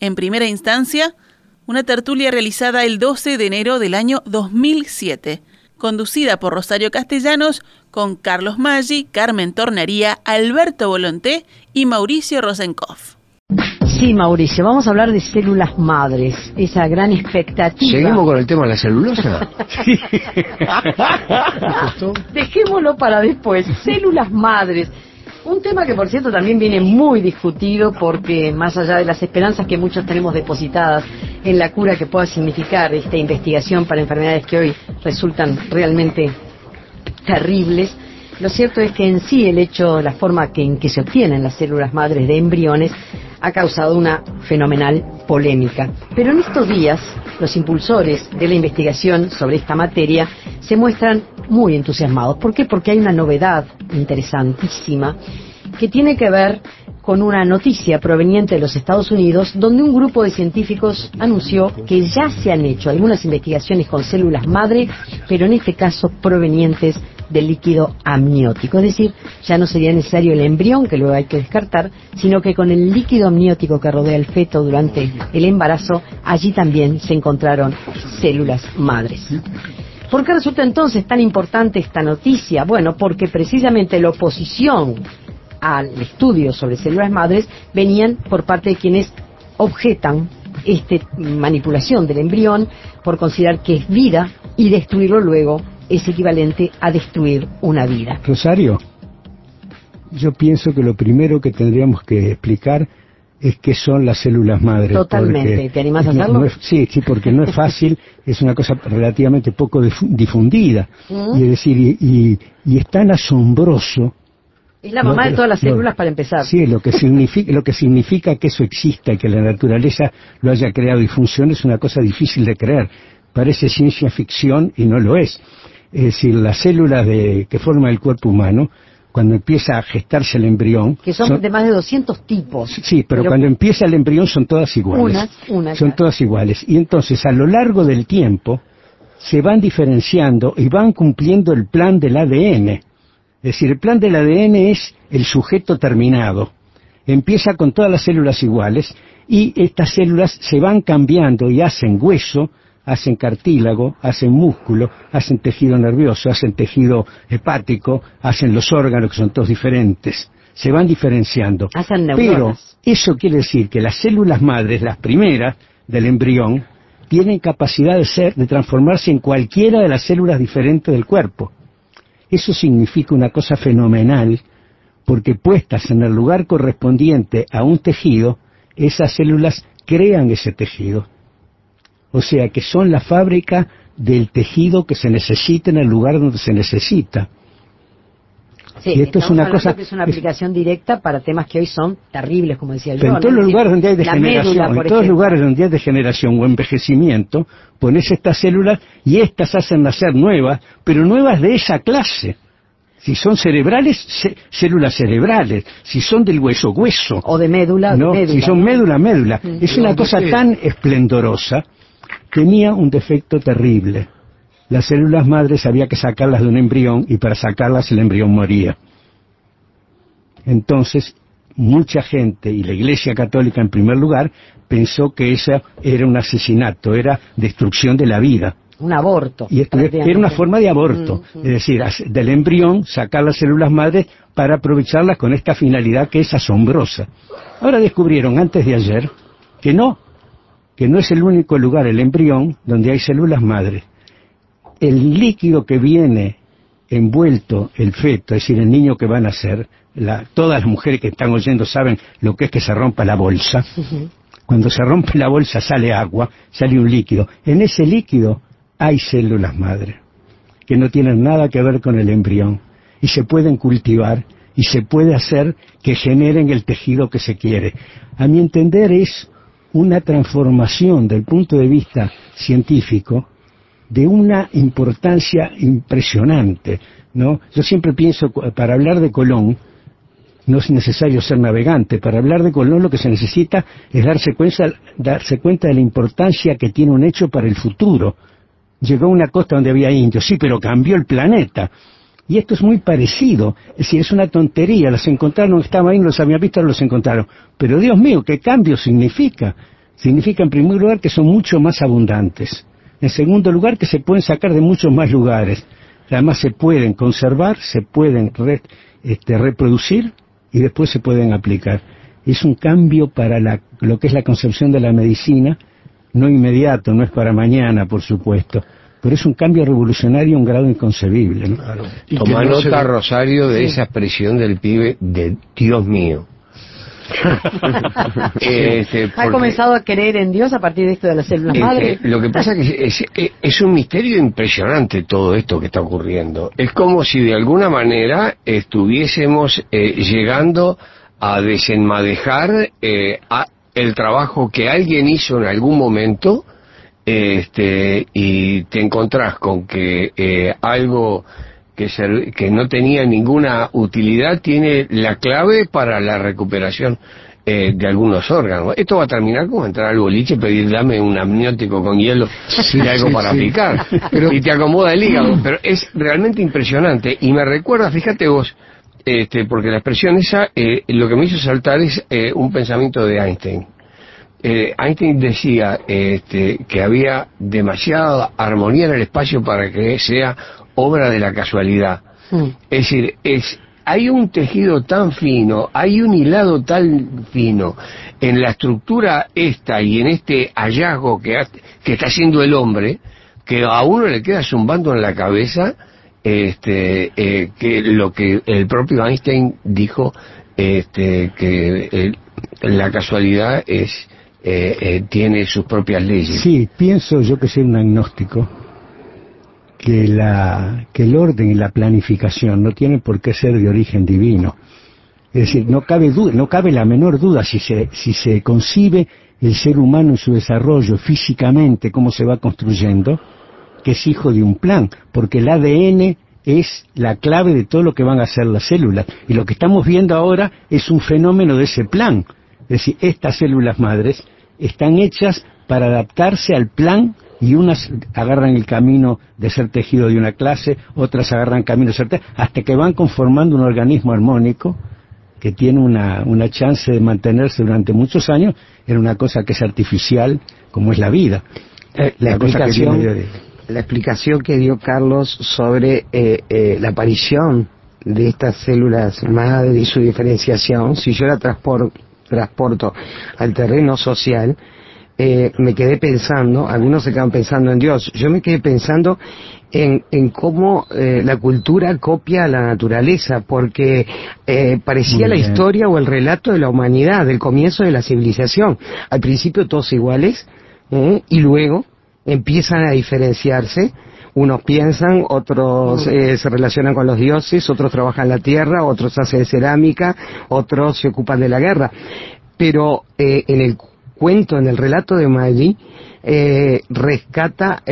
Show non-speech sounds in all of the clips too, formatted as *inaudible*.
en primera instancia, una tertulia realizada el 12 de enero del año 2007 conducida por Rosario Castellanos, con Carlos Maggi, Carmen Tornería, Alberto Volonté y Mauricio Rosenkopf. Sí, Mauricio, vamos a hablar de células madres, esa gran expectativa. ¿Seguimos con el tema de la celulosa? *laughs* Dejémoslo para después, células madres. Un tema que, por cierto, también viene muy discutido porque, más allá de las esperanzas que muchos tenemos depositadas en la cura que pueda significar esta investigación para enfermedades que hoy resultan realmente terribles, lo cierto es que en sí el hecho, la forma en que se obtienen las células madres de embriones ha causado una fenomenal polémica. Pero en estos días, los impulsores de la investigación sobre esta materia se muestran muy entusiasmados. ¿Por qué? Porque hay una novedad interesantísima que tiene que ver con una noticia proveniente de los Estados Unidos donde un grupo de científicos anunció que ya se han hecho algunas investigaciones con células madre, pero en este caso provenientes del líquido amniótico. Es decir, ya no sería necesario el embrión, que luego hay que descartar, sino que con el líquido amniótico que rodea el feto durante el embarazo, allí también se encontraron células madres. ¿Por qué resulta entonces tan importante esta noticia? Bueno, porque precisamente la oposición al estudio sobre células madres venían por parte de quienes objetan esta manipulación del embrión por considerar que es vida y destruirlo luego es equivalente a destruir una vida. Rosario, yo pienso que lo primero que tendríamos que explicar es qué son las células madres. Totalmente, ¿te animas a hacerlo? sí, sí, porque no es fácil, *laughs* es una cosa relativamente poco difundida. Mm. Y es decir, y, y, es tan asombroso. Es la mamá de todas las células para empezar. Sí, lo que, significa, lo que significa que eso exista y que la naturaleza lo haya creado y funcione es una cosa difícil de creer. Parece ciencia ficción y no lo es. Es decir, las células de, que forman el cuerpo humano, cuando empieza a gestarse el embrión... Que son, de más de 200 tipos. Sí, pero, cuando empieza el embrión son todas iguales. Unas, Son todas iguales. Y entonces, a lo largo del tiempo, se van diferenciando y van cumpliendo el plan del ADN. Es decir, el plan del ADN es el sujeto terminado. Empieza con todas las células iguales y estas células se van cambiando y hacen hueso, hacen cartílago, hacen músculo, hacen tejido nervioso, hacen tejido hepático, hacen los órganos que son todos diferentes. Se van diferenciando. Hacen Pero eso quiere decir que las células madres, las primeras del embrión, tienen capacidad de ser, de transformarse en cualquiera de las células diferentes del cuerpo. Eso significa una cosa fenomenal, porque puestas en el lugar correspondiente a un tejido, esas células crean ese tejido o sea que son la fábrica del tejido que se necesita en el lugar donde se necesita. Sí, y esto es una cosa que es una aplicación directa para temas que hoy son terribles, como decía yo. en todos los lugares donde hay degeneración, en todos los lugares donde hay degeneración o envejecimiento, pones estas células y estas hacen nacer nuevas, pero nuevas de esa clase. Si son cerebrales, células cerebrales. Si son del hueso, hueso. O de médula, no, médula. Si son médula, médula. Es una cosa tan esplendorosa tenía un defecto terrible. Las células madres había que sacarlas de un embrión y para sacarlas el embrión moría. Entonces, mucha gente, y la Iglesia Católica en primer lugar, pensó que eso era un asesinato, era destrucción de la vida. Un aborto. Y esto era una forma de aborto, es decir, del embrión sacar las células madres para aprovecharlas con esta finalidad que es asombrosa. Ahora descubrieron antes de ayer que no, que no es el único lugar, el embrión, donde hay células madres. El líquido que viene envuelto el feto, es decir, el niño que va a nacer, todas las mujeres que están oyendo saben lo que es que se rompa la bolsa. Cuando se rompe la bolsa sale agua, sale un líquido. En ese líquido hay células madres que no tienen nada que ver con el embrión y se pueden cultivar y se puede hacer que generen el tejido que se quiere. A mi entender es una transformación del punto de vista científico de una importancia impresionante, ¿no? Yo siempre pienso, para hablar de Colón, no es necesario ser navegante. Para hablar de Colón lo que se necesita es darse cuenta, darse cuenta de la importancia que tiene un hecho para el futuro. Llegó a una costa donde había indios, sí, pero cambió el planeta. Y esto es muy parecido, es decir, es una tontería, los encontraron, estaban ahí, los habían visto, los encontraron. Pero Dios mío, ¿qué cambio significa? Significa en primer lugar que son mucho más abundantes. En segundo lugar que se pueden sacar de muchos más lugares. Además se pueden conservar, se pueden este, reproducir y después se pueden aplicar. Es un cambio para lo que es la concepción de la medicina, no inmediato, no es para mañana, por supuesto, pero es un cambio revolucionario a un grado inconcebible. ¿no? Toma nota, Rosario, de esa expresión del pibe de Dios mío. *laughs* Este, ha comenzado a creer en Dios a partir de esto de las células este, madre. Lo que pasa es que es, un misterio impresionante todo esto que está ocurriendo. Es como si de alguna manera estuviésemos eh, llegando a desenmadejar eh, el trabajo que alguien hizo en algún momento este, y te encontrás con que eh, algo que, que no tenía ninguna utilidad tiene la clave para la recuperación eh, de algunos órganos. Esto va a terminar como entrar al boliche y pedir dame un amniótico con hielo y algo para picar. Y te acomoda el hígado. Pero es realmente impresionante. Y me recuerda, fíjate vos, este, porque la expresión esa, eh, lo que me hizo saltar es un pensamiento de Einstein eh, Einstein decía este, que había demasiada armonía en el espacio para que sea obra de la casualidad. Mm. Es decir, es, hay un tejido tan fino, hay un hilado tan fino en la estructura esta y en este hallazgo que, que está haciendo el hombre, que a uno le queda zumbando en la cabeza este, eh, que lo que el propio Einstein dijo, este, que la casualidad es eh, eh, tiene sus propias leyes. Sí, pienso yo que soy un agnóstico, que, la, que el orden y la planificación no tienen por qué ser de origen divino. Es decir, no cabe, duda, no cabe la menor duda si se, si se concibe el ser humano en su desarrollo físicamente, cómo se va construyendo, que es hijo de un plan, porque el ADN es la clave de todo lo que van a hacer las células. Y lo que estamos viendo ahora es un fenómeno de ese plan. Es decir, estas células madres están hechas para adaptarse al plan y unas agarran el camino de ser tejido de una clase, otras agarran camino de ser tejido, hasta que van conformando un organismo armónico que tiene una, una chance de mantenerse durante muchos años en una cosa que es artificial como es la vida. Eh, la, explicación, que la explicación que dio Carlos sobre eh, eh, la aparición de estas células madre y su diferenciación, si yo la transporto transporto al terreno social, eh, me quedé pensando, algunos se quedan pensando en Dios, yo me quedé pensando en, en cómo eh, la cultura copia a la naturaleza, porque eh, parecía la historia o el relato de la humanidad, del comienzo de la civilización. Al principio todos iguales, y luego empiezan a diferenciarse unos piensan, otros eh, se relacionan con los dioses, otros trabajan la tierra, otros hacen cerámica, otros se ocupan de la guerra. Pero eh, en el cuento, en el relato de Maggi, eh, rescata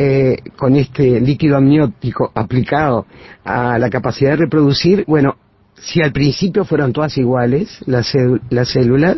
con este líquido amniótico aplicado a la capacidad de reproducir, bueno, si al principio fueron todas iguales, las, las células,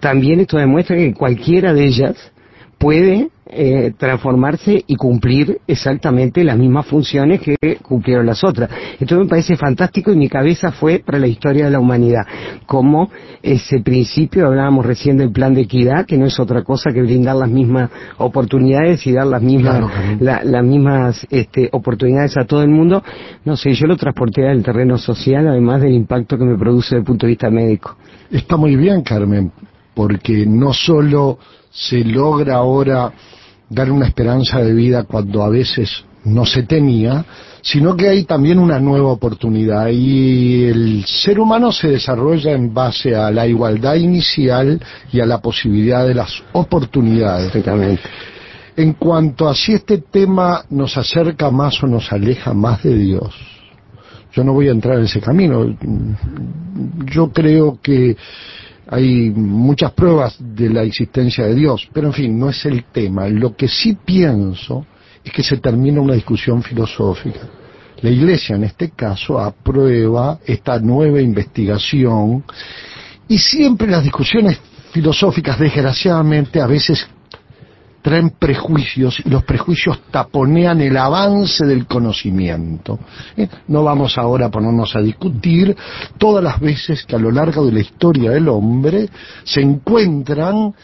también esto demuestra que cualquiera de ellas puede eh, transformarse y cumplir exactamente las mismas funciones que cumplieron las otras. Esto me parece fantástico y mi cabeza fue para la historia de la humanidad. Como ese principio, hablábamos recién del plan de equidad, que no es otra cosa que brindar las mismas oportunidades y dar las mismas, las mismas este, oportunidades a todo el mundo. No sé, yo lo transporté al terreno social, además del impacto que me produce desde el punto de vista médico. Está muy bien, Carmen, porque no solo se logra ahora dar una esperanza de vida cuando a veces no se tenía, sino que hay también una nueva oportunidad y el ser humano se desarrolla en base a la igualdad inicial y a la posibilidad de las oportunidades. En cuanto a si este tema nos acerca más o nos aleja más de Dios, yo no voy a entrar en ese camino. Yo creo que hay muchas pruebas de la existencia de Dios, pero en fin, no es el tema. Lo que sí pienso es que se termina una discusión filosófica. La Iglesia, en este caso, aprueba esta nueva investigación y siempre las discusiones filosóficas, desgraciadamente, a veces traen prejuicios y los prejuicios taponean el avance del conocimiento. ¿Eh? No vamos ahora a ponernos a discutir todas las veces que a lo largo de la historia del hombre se encuentran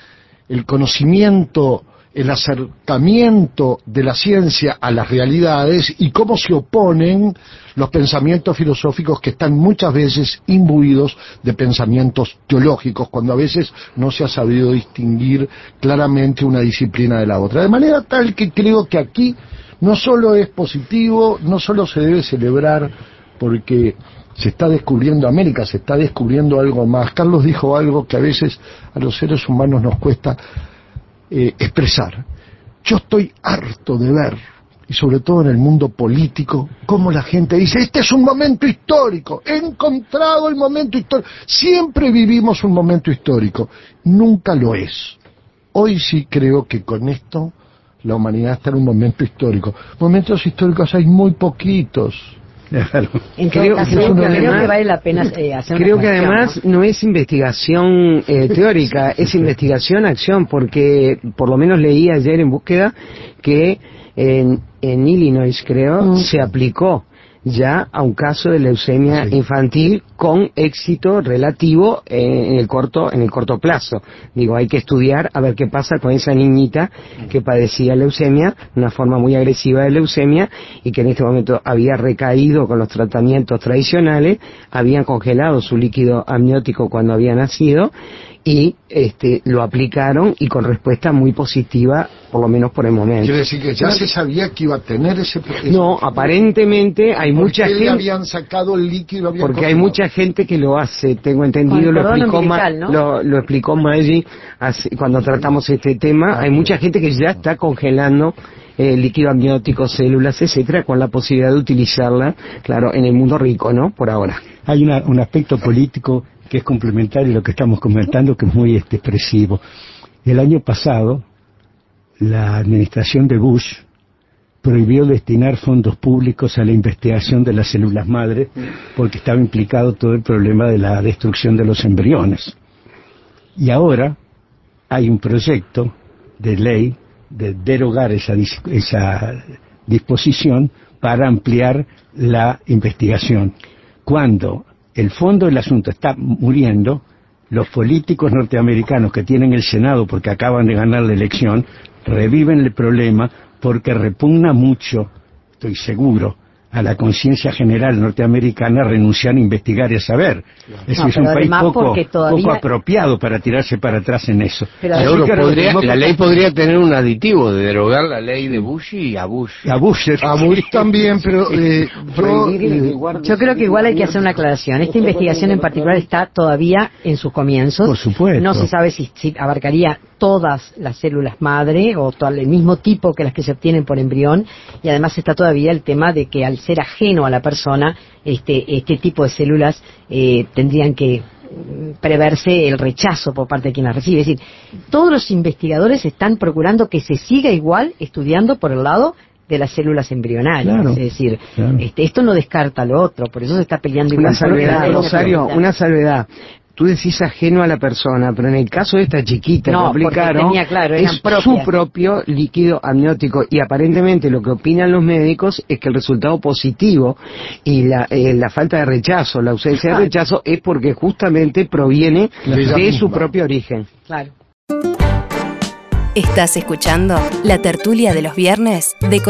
el conocimiento el acercamiento de la ciencia a las realidades y cómo se oponen los pensamientos filosóficos que están muchas veces imbuidos de pensamientos teológicos, cuando a veces no se ha sabido distinguir claramente una disciplina de la otra. De manera tal que creo que aquí no solo es positivo, no solo se debe celebrar porque se está descubriendo América, se está descubriendo algo más. Carlos dijo algo que a veces a los seres humanos nos cuesta eh, expresar. Yo estoy harto de ver, y sobre todo en el mundo político, cómo la gente dice, este es un momento histórico, he encontrado el momento histórico. Siempre vivimos un momento histórico, nunca lo es. Hoy sí creo que con esto la humanidad está en un momento histórico. Momentos históricos hay muy poquitos creo, que, vale la pena eh, hacer Creo que además ¿no? es investigación eh, *laughs* teórica, es investigación acción, porque por lo menos leí ayer en búsqueda que en, en Illinois, creo, mm. se aplicó ya a un caso de leucemia infantil con éxito relativo en el corto en el corto plazo. Digo, hay que estudiar a ver qué pasa con esa niñita que padecía leucemia, una forma muy agresiva de leucemia y que en este momento había recaído con los tratamientos tradicionales, habían congelado su líquido amniótico cuando había nacido y este, lo aplicaron y con respuesta muy positiva, por lo menos por el momento. Quiere decir que ya se sabía que iba a tener ese... no, aparentemente hay mucha gente... habían sacado el líquido? porque hay mucha gente que lo hace, tengo entendido, lo explicó, lo, lo, explicó Maggi cuando tratamos este tema, hay mucha gente que ya está congelando el líquido amniótico, células, etcétera, con la posibilidad de utilizarla, claro, en el mundo rico, ¿no? Por ahora. Hay un aspecto político que es complementario a lo que estamos comentando, que es muy este, expresivo. El año pasado, la administración de Bush prohibió destinar fondos públicos a la investigación de las células madre porque estaba implicado todo el problema de la destrucción de los embriones. Y ahora hay un proyecto de ley de derogar esa, esa disposición para ampliar la investigación. Cuando el fondo del asunto está muriendo, los políticos norteamericanos que tienen el Senado porque acaban de ganar la elección, reviven el problema porque repugna mucho, estoy seguro, a la conciencia general norteamericana renunciar a investigar y a saber. es un país poco, apropiado para tirarse para atrás en eso. la ley podría tener un aditivo de derogar la ley de Bush y a Bush. A Bush, a Bush también, pero eh, yo, creo que igual hay que hacer una aclaración. Esta investigación en particular está todavía en sus comienzos. Por supuesto. No se sabe si, si abarcaría todas las células madre o todo el mismo tipo que las que se obtienen por embrión y además está todavía el tema de que al ser ajeno a la persona este, este tipo de células eh, tendrían que mm, preverse el rechazo por parte de quien las recibe. Es decir, todos los investigadores están procurando que se siga igual estudiando por el lado de las células embrionarias. es decir, este, esto no descarta lo otro, por eso se está peleando igual. Una salvedad, Rosario, una salvedad tú decís ajeno a la persona, pero en el caso de esta chiquita no, que aplicaron, claro, es su propio líquido amniótico y aparentemente lo que opinan los médicos es que el resultado positivo y la, eh, la falta de rechazo, la ausencia de rechazo es porque justamente proviene de su propio origen. Claro. Estás escuchando la tertulia de los viernes de